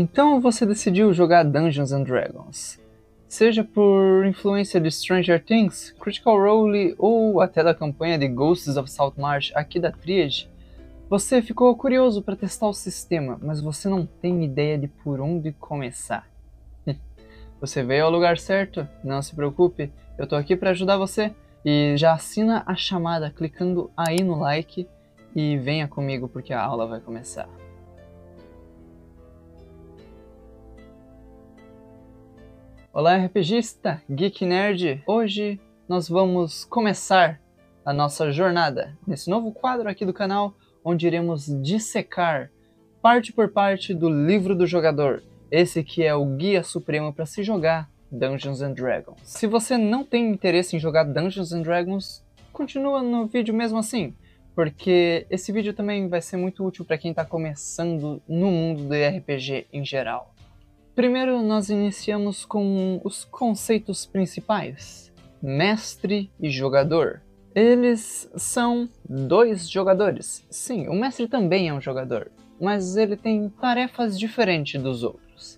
Então você decidiu jogar Dungeons and Dragons. Seja por influência de Stranger Things, Critical Role ou até da campanha de Ghosts of Saltmarsh aqui da Triad, você ficou curioso para testar o sistema, mas você não tem ideia de por onde começar. Você veio ao lugar certo, não se preocupe, eu tô aqui para ajudar você. E já assina a chamada clicando aí no like e venha comigo porque a aula vai começar. Olá RPGista, Geek Nerd! Hoje nós vamos começar a nossa jornada nesse novo quadro aqui do canal, onde iremos dissecar parte por parte do livro do jogador, esse que é o guia supremo para se jogar Dungeons and Dragons. Se você não tem interesse em jogar Dungeons and Dragons, continua no vídeo mesmo assim, porque esse vídeo também vai ser muito útil para quem está começando no mundo do RPG em geral. Primeiro, nós iniciamos com os conceitos principais: mestre e jogador. Eles são dois jogadores. Sim, o mestre também é um jogador, mas ele tem tarefas diferentes dos outros.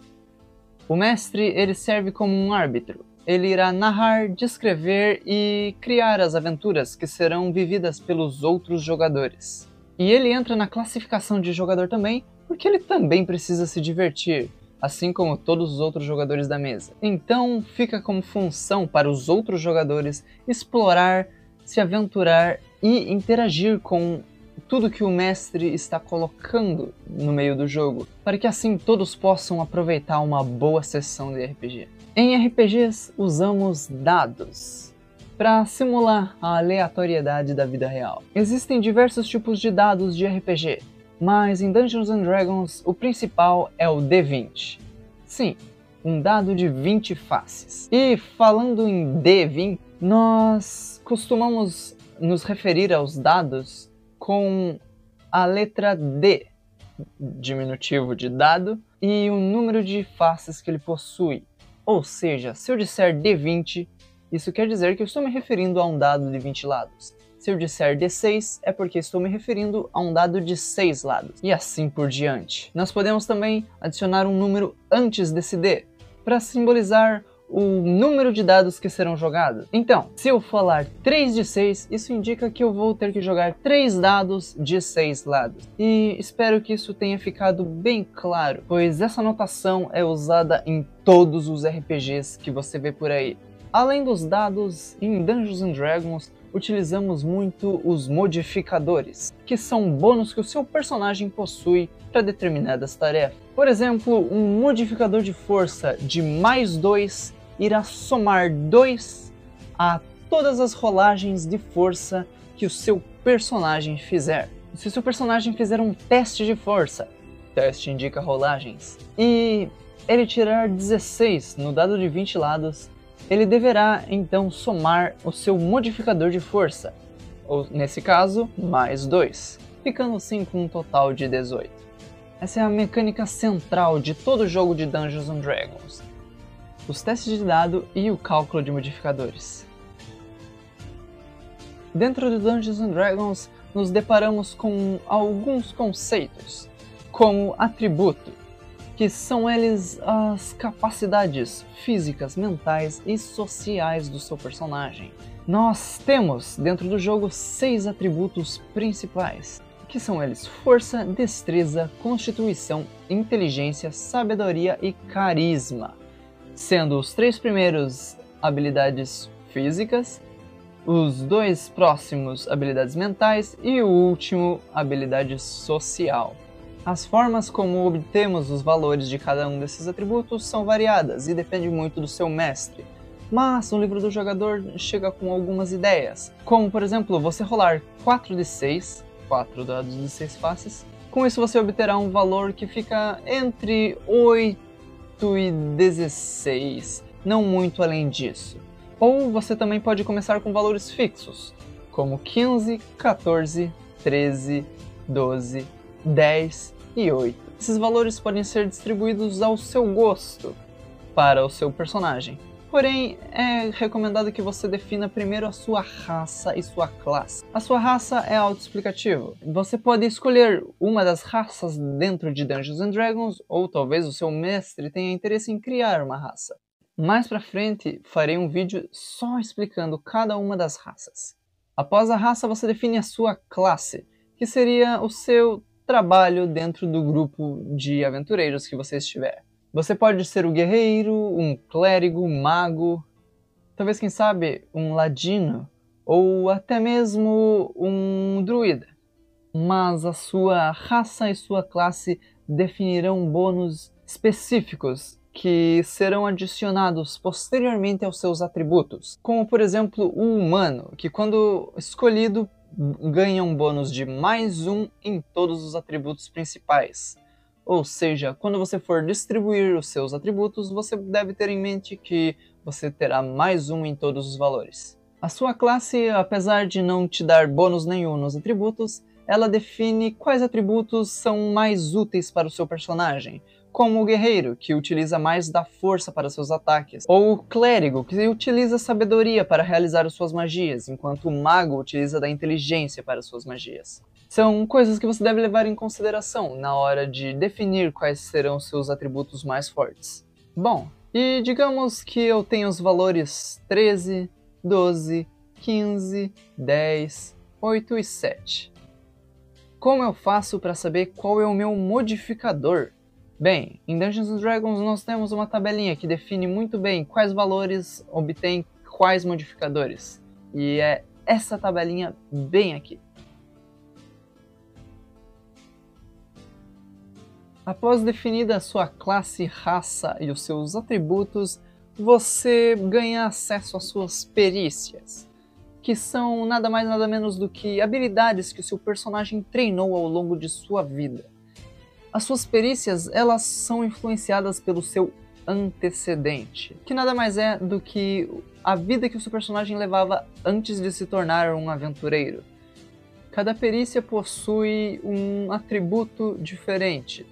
O mestre ele serve como um árbitro. Ele irá narrar, descrever e criar as aventuras que serão vividas pelos outros jogadores. E ele entra na classificação de jogador também, porque ele também precisa se divertir, assim como todos os outros jogadores da mesa. Então fica como função para os outros jogadores explorar, se aventurar e interagir com tudo que o mestre está colocando no meio do jogo, para que assim todos possam aproveitar uma boa sessão de RPG. Em RPGs usamos dados para simular a aleatoriedade da vida real. Existem diversos tipos de dados de RPG, mas em Dungeons and Dragons o principal é o D20. Sim, um dado de 20 faces. E falando em D20, nós costumamos nos referir aos dados com a letra D, diminutivo de dado, e o número de faces que ele possui. Ou seja, se eu disser D20, isso quer dizer que eu estou me referindo a um dado de 20 lados. Se eu disser D6, é porque estou me referindo a um dado de 6 lados, e assim por diante. Nós podemos também adicionar um número antes desse D, para simbolizar o número de dados que serão jogados. Então, se eu falar 3 de 6, isso indica que eu vou ter que jogar 3 dados de 6 lados. E espero que isso tenha ficado bem claro, pois essa notação é usada em todos os RPGs que você vê por aí. Além dos dados, em Dungeons and Dragons utilizamos muito os modificadores, que são bônus que o seu personagem possui para determinadas tarefas. Por exemplo, um modificador de força de mais 2 irá somar 2 a todas as rolagens de força que o seu personagem fizer. Se o seu personagem fizer um teste de força, teste indica rolagens, e ele tirar 16 no dado de 20 lados, ele deverá então somar o seu modificador de força, ou nesse caso, mais 2, ficando assim com um total de 18. Essa é a mecânica central de todo jogo de Dungeons and Dragons, os testes de dado e o cálculo de modificadores. Dentro de Dungeons and Dragons, nos deparamos com alguns conceitos, como atributo, que são eles as capacidades físicas, mentais e sociais do seu personagem. Nós temos dentro do jogo seis atributos principais, que são eles força, destreza, constituição, inteligência, sabedoria e carisma, sendo os três primeiros habilidades físicas, os dois próximos habilidades mentais e o último habilidade social. As formas como obtemos os valores de cada um desses atributos são variadas e depende muito do seu mestre. Mas o livro do jogador chega com algumas ideias, como por exemplo, você rolar 4 de 6, 4 dados de 6 faces. Com isso você obterá um valor que fica entre 8 e 16, não muito além disso. Ou você também pode começar com valores fixos, como 15, 14, 13, 12, 10 e 8. Esses valores podem ser distribuídos ao seu gosto para o seu personagem. Porém, é recomendado que você defina primeiro a sua raça e sua classe. A sua raça é autoexplicativo. Você pode escolher uma das raças dentro de Dungeons and Dragons, ou talvez o seu mestre tenha interesse em criar uma raça. Mais pra frente, farei um vídeo só explicando cada uma das raças. Após a raça, você define a sua classe, que seria o seu trabalho dentro do grupo de aventureiros que você estiver. Você pode ser o guerreiro, um clérigo, um mago, talvez, quem sabe, um ladino, ou até mesmo um druida. Mas a sua raça e sua classe definirão bônus específicos que serão adicionados posteriormente aos seus atributos, como por exemplo o humano, que quando escolhido ganha um bônus de mais um em todos os atributos principais. Ou seja, quando você for distribuir os seus atributos, você deve ter em mente que você terá mais um em todos os valores. A sua classe, apesar de não te dar bônus nenhum nos atributos, ela define quais atributos são mais úteis para o seu personagem, como o guerreiro, que utiliza mais da força para seus ataques, ou o clérigo, que utiliza sabedoria para realizar suas magias, enquanto o mago utiliza da inteligência para suas magias. São coisas que você deve levar em consideração na hora de definir quais serão seus atributos mais fortes. Bom, e digamos que eu tenho os valores 13, 12, 15, 10, 8 e 7. Como eu faço para saber qual é o meu modificador? Bem, em Dungeons Dragons nós temos uma tabelinha que define muito bem quais valores obtém quais modificadores. E é essa tabelinha bem aqui. Após definida a sua classe, raça e os seus atributos, você ganha acesso às suas perícias, que são nada mais nada menos do que habilidades que o seu personagem treinou ao longo de sua vida. As suas perícias, elas são influenciadas pelo seu antecedente, que nada mais é do que a vida que o seu personagem levava antes de se tornar um aventureiro. Cada perícia possui um atributo diferente,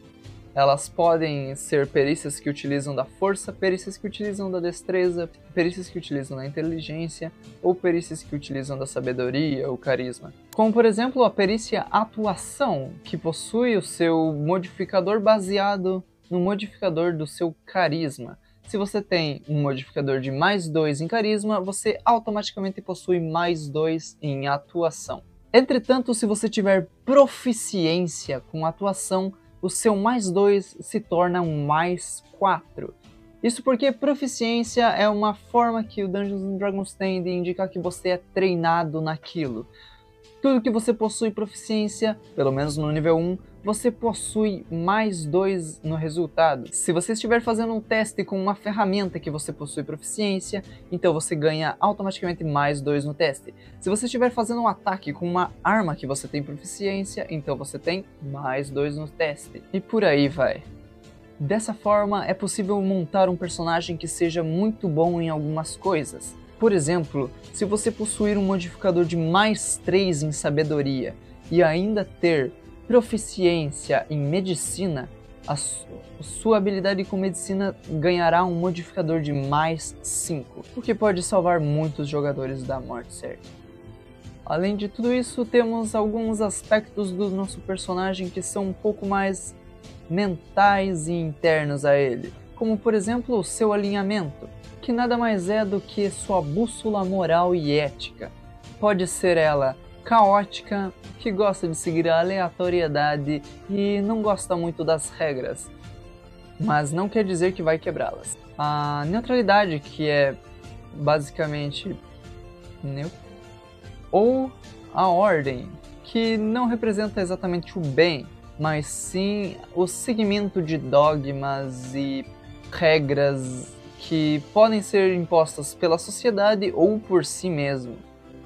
elas podem ser perícias que utilizam da força, perícias que utilizam da destreza, perícias que utilizam da inteligência ou perícias que utilizam da sabedoria ou carisma. Como por exemplo a perícia atuação, que possui o seu modificador baseado no modificador do seu carisma. Se você tem um modificador de mais 2 em carisma, você automaticamente possui mais 2 em atuação. Entretanto, se você tiver proficiência com atuação, o seu mais 2 se torna um mais 4. Isso porque proficiência é uma forma que o Dungeons Dragons tem de indicar que você é treinado naquilo. Tudo que você possui proficiência, pelo menos no nível 1, você possui mais 2 no resultado. Se você estiver fazendo um teste com uma ferramenta que você possui proficiência, então você ganha automaticamente mais 2 no teste. Se você estiver fazendo um ataque com uma arma que você tem proficiência, então você tem mais 2 no teste. E por aí vai. Dessa forma, é possível montar um personagem que seja muito bom em algumas coisas, por exemplo, se você possuir um modificador de mais 3 em sabedoria e ainda ter proficiência em medicina, a sua habilidade com medicina ganhará um modificador de mais 5, o que pode salvar muitos jogadores da morte certa. Além de tudo isso, temos alguns aspectos do nosso personagem que são um pouco mais mentais e internos a ele, como por exemplo o seu alinhamento que nada mais é do que sua bússola moral e ética. Pode ser ela caótica, que gosta de seguir a aleatoriedade e não gosta muito das regras, mas não quer dizer que vai quebrá-las. A neutralidade, que é basicamente neutro, ou a ordem, que não representa exatamente o bem, mas sim o seguimento de dogmas e regras que podem ser impostas pela sociedade ou por si mesmo.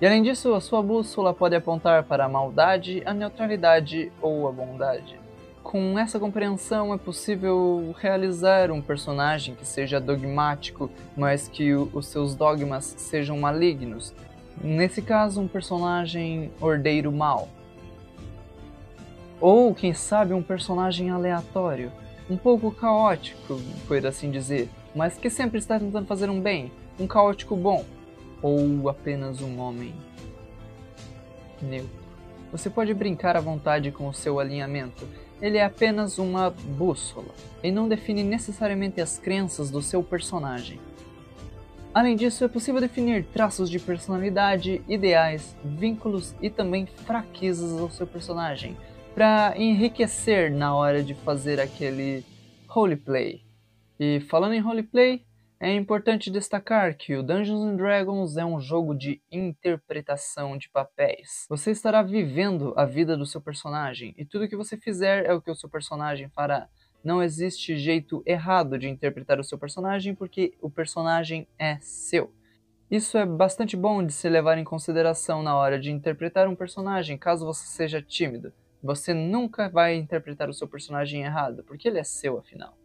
E além disso, a sua bússola pode apontar para a maldade, a neutralidade ou a bondade. Com essa compreensão é possível realizar um personagem que seja dogmático, mas que os seus dogmas sejam malignos. Nesse caso, um personagem ordeiro mau. Ou, quem sabe, um personagem aleatório, um pouco caótico, por assim dizer mas que sempre está tentando fazer um bem, um caótico bom, ou apenas um homem neutro. Você pode brincar à vontade com o seu alinhamento, ele é apenas uma bússola e não define necessariamente as crenças do seu personagem. Além disso, é possível definir traços de personalidade, ideais, vínculos e também fraquezas do seu personagem, para enriquecer na hora de fazer aquele roleplay. E falando em roleplay, é importante destacar que o Dungeons and Dragons é um jogo de interpretação de papéis. Você estará vivendo a vida do seu personagem e tudo que você fizer é o que o seu personagem fará. Não existe jeito errado de interpretar o seu personagem porque o personagem é seu. Isso é bastante bom de se levar em consideração na hora de interpretar um personagem, caso você seja tímido. Você nunca vai interpretar o seu personagem errado, porque ele é seu afinal.